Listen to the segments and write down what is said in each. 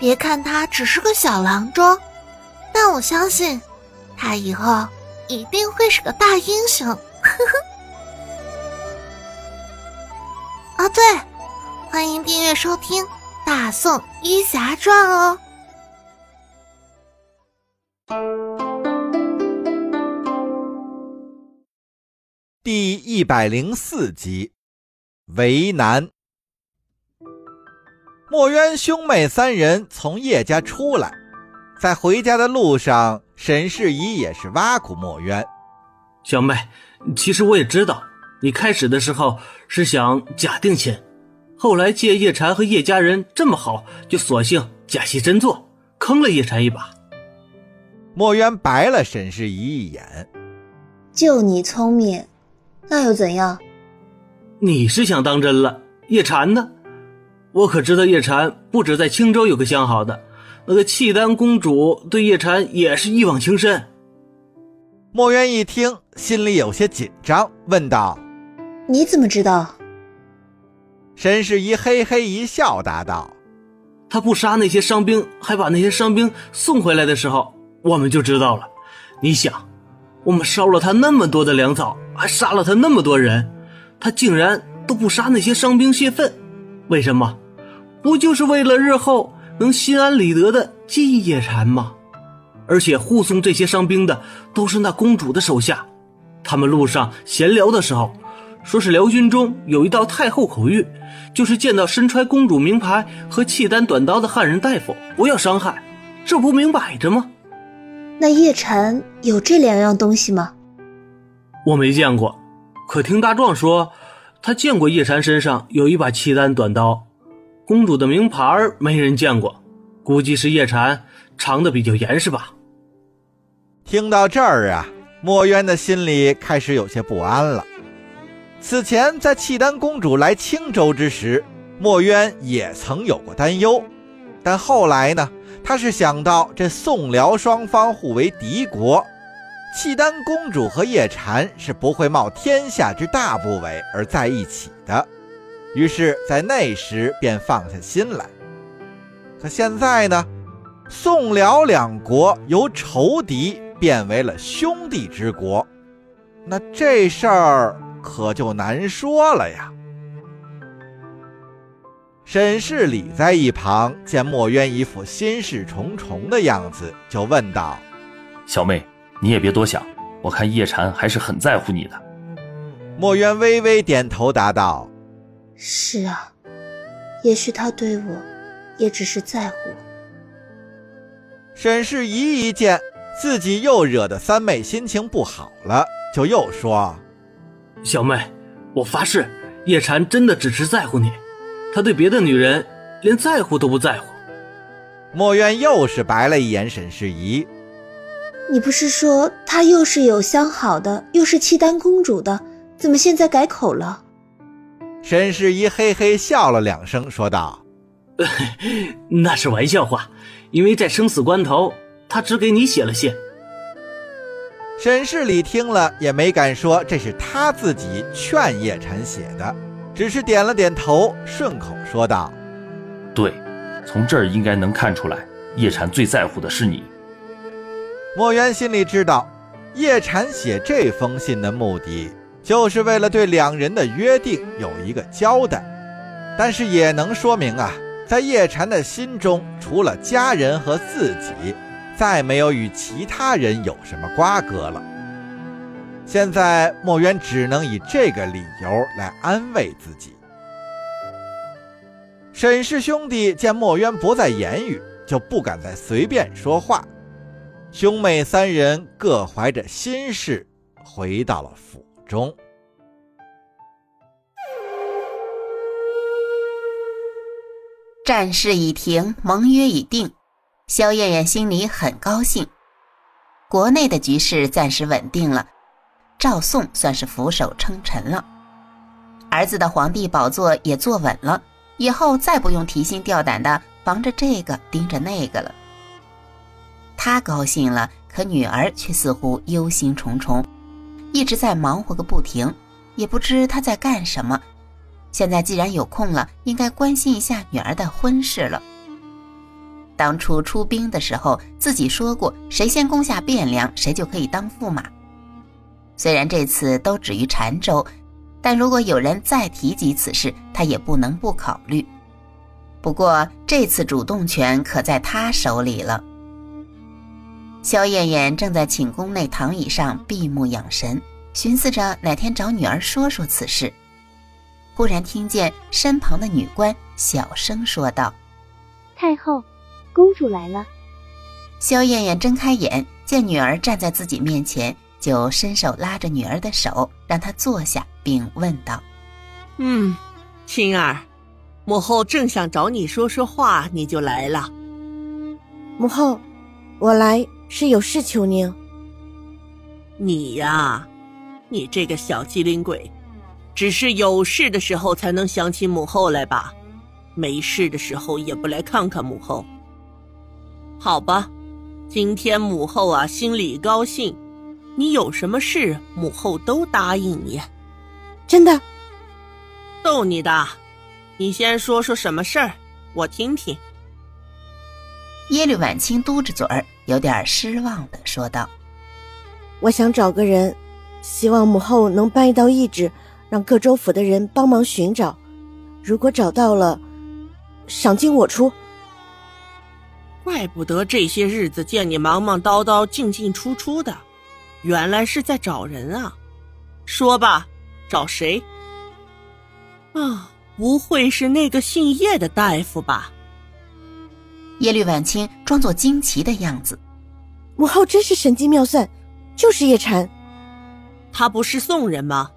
别看他只是个小郎中，但我相信他以后一定会是个大英雄。呵呵。啊，对，欢迎订阅收听《大宋医侠传》哦。第一百零四集，为难。墨渊兄妹三人从叶家出来，在回家的路上，沈世宜也是挖苦墨渊：“小妹，其实我也知道，你开始的时候是想假定亲，后来借叶禅和叶家人这么好，就索性假戏真做，坑了叶禅一把。”墨渊白了沈世宜一眼：“就你聪明，那又怎样？你是想当真了？叶禅呢？”我可知道叶禅不止在青州有个相好的，那个契丹公主对叶禅也是一往情深。墨渊一听，心里有些紧张，问道：“你怎么知道？”沈世宜嘿嘿一笑，答道：“他不杀那些伤兵，还把那些伤兵送回来的时候，我们就知道了。你想，我们烧了他那么多的粮草，还杀了他那么多人，他竟然都不杀那些伤兵泄愤。”为什么？不就是为了日后能心安理得的继叶禅吗？而且护送这些伤兵的都是那公主的手下，他们路上闲聊的时候，说是辽军中有一道太后口谕，就是见到身揣公主名牌和契丹短刀的汉人大夫不要伤害，这不明摆着吗？那叶禅有这两样东西吗？我没见过，可听大壮说。他见过叶禅身上有一把契丹短刀，公主的名牌没人见过，估计是叶禅藏的比较严实吧。听到这儿啊，墨渊的心里开始有些不安了。此前在契丹公主来青州之时，墨渊也曾有过担忧，但后来呢，他是想到这宋辽双方互为敌国。契丹公主和叶禅是不会冒天下之大不韪而在一起的，于是，在那时便放下心来。可现在呢，宋辽两国由仇敌变为了兄弟之国，那这事儿可就难说了呀。沈世礼在一旁见墨渊一副心事重重的样子，就问道：“小妹。”你也别多想，我看叶禅还是很在乎你的。墨渊微微点头答道：“是啊，也许他对我也只是在乎。”沈世宜一见自己又惹得三妹心情不好了，就又说：“小妹，我发誓，叶禅真的只是在乎你，他对别的女人连在乎都不在乎。”墨渊又是白了一眼沈世宜。你不是说他又是有相好的，又是契丹公主的，怎么现在改口了？沈世宜嘿嘿笑了两声，说道：“那是玩笑话，因为在生死关头，他只给你写了信。”沈世礼听了也没敢说这是他自己劝叶禅写的，只是点了点头，顺口说道：“对，从这儿应该能看出来，叶禅最在乎的是你。”墨渊心里知道，叶禅写这封信的目的，就是为了对两人的约定有一个交代，但是也能说明啊，在叶禅的心中，除了家人和自己，再没有与其他人有什么瓜葛了。现在墨渊只能以这个理由来安慰自己。沈氏兄弟见墨渊不再言语，就不敢再随便说话。兄妹三人各怀着心事，回到了府中。战事已停，盟约已定，萧燕燕心里很高兴。国内的局势暂时稳定了，赵宋算是俯首称臣了。儿子的皇帝宝座也坐稳了，以后再不用提心吊胆的防着这个盯着那个了。他高兴了，可女儿却似乎忧心忡忡，一直在忙活个不停，也不知他在干什么。现在既然有空了，应该关心一下女儿的婚事了。当初出兵的时候，自己说过，谁先攻下汴梁，谁就可以当驸马。虽然这次都止于澶州，但如果有人再提及此事，他也不能不考虑。不过这次主动权可在他手里了。萧燕燕正在寝宫内躺椅上闭目养神，寻思着哪天找女儿说说此事。忽然听见身旁的女官小声说道：“太后，公主来了。”萧燕燕睁开眼，见女儿站在自己面前，就伸手拉着女儿的手，让她坐下，并问道：“嗯，青儿，母后正想找你说说话，你就来了。母后，我来是有事求您。你呀，你这个小机灵鬼！”只是有事的时候才能想起母后来吧，没事的时候也不来看看母后。好吧，今天母后啊心里高兴，你有什么事母后都答应你。真的？逗你的，你先说说什么事儿，我听听。耶律婉清嘟着嘴儿，有点失望的说道：“我想找个人，希望母后能颁一道懿旨。”让各州府的人帮忙寻找，如果找到了，赏金我出。怪不得这些日子见你忙忙叨叨、进进出出的，原来是在找人啊！说吧，找谁？啊，不会是那个姓叶的大夫吧？耶律婉清装作惊奇的样子。母后真是神机妙算，就是叶禅。他不是宋人吗？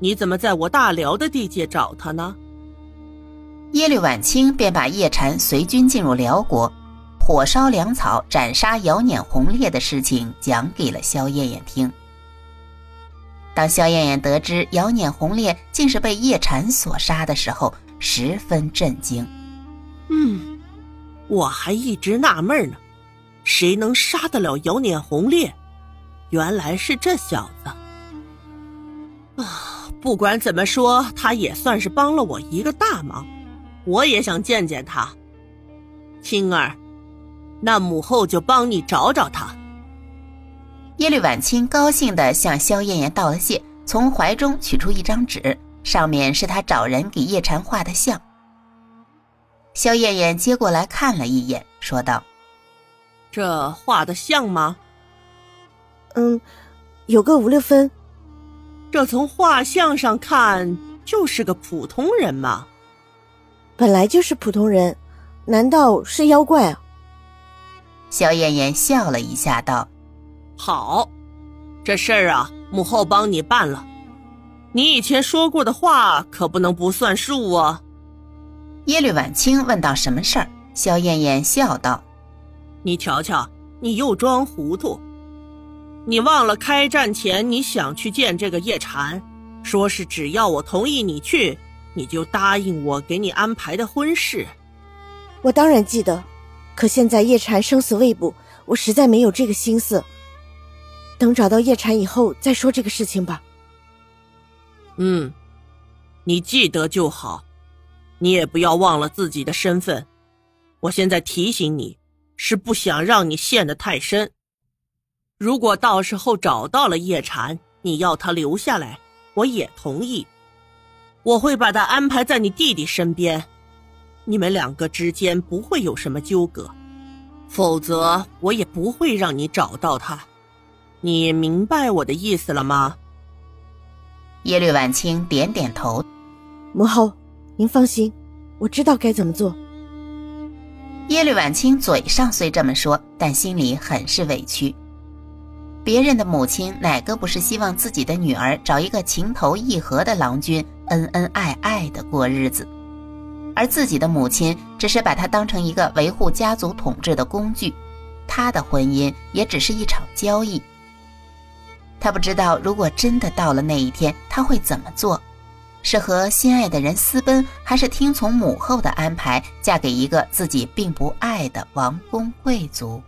你怎么在我大辽的地界找他呢？耶律婉清便把叶禅随军进入辽国，火烧粮草、斩杀姚碾红烈的事情讲给了萧燕燕听。当萧燕燕得知姚碾红烈竟是被叶禅所杀的时候，十分震惊。嗯，我还一直纳闷呢，谁能杀得了姚碾红烈？原来是这小子。啊！不管怎么说，他也算是帮了我一个大忙，我也想见见他。青儿，那母后就帮你找找他。耶律婉清高兴地向萧燕燕道了谢，从怀中取出一张纸，上面是他找人给叶禅画的像。萧燕燕接过来看了一眼，说道：“这画的像吗？”“嗯，有个五六分。”这从画像上看就是个普通人嘛，本来就是普通人，难道是妖怪啊？萧燕燕笑了一下，道：“好，这事儿啊，母后帮你办了。你以前说过的话可不能不算数啊。”耶律婉清问道：“什么事儿？”萧燕燕笑道：“你瞧瞧，你又装糊涂。”你忘了开战前你想去见这个叶禅，说是只要我同意你去，你就答应我给你安排的婚事。我当然记得，可现在叶禅生死未卜，我实在没有这个心思。等找到叶禅以后再说这个事情吧。嗯，你记得就好，你也不要忘了自己的身份。我现在提醒你，是不想让你陷得太深。如果到时候找到了叶禅，你要他留下来，我也同意。我会把他安排在你弟弟身边，你们两个之间不会有什么纠葛。否则，我也不会让你找到他。你明白我的意思了吗？耶律婉清点点头。母后，您放心，我知道该怎么做。耶律婉清嘴上虽这么说，但心里很是委屈。别人的母亲哪个不是希望自己的女儿找一个情投意合的郎君，恩恩爱爱的过日子，而自己的母亲只是把她当成一个维护家族统治的工具，她的婚姻也只是一场交易。他不知道，如果真的到了那一天，他会怎么做？是和心爱的人私奔，还是听从母后的安排，嫁给一个自己并不爱的王公贵族？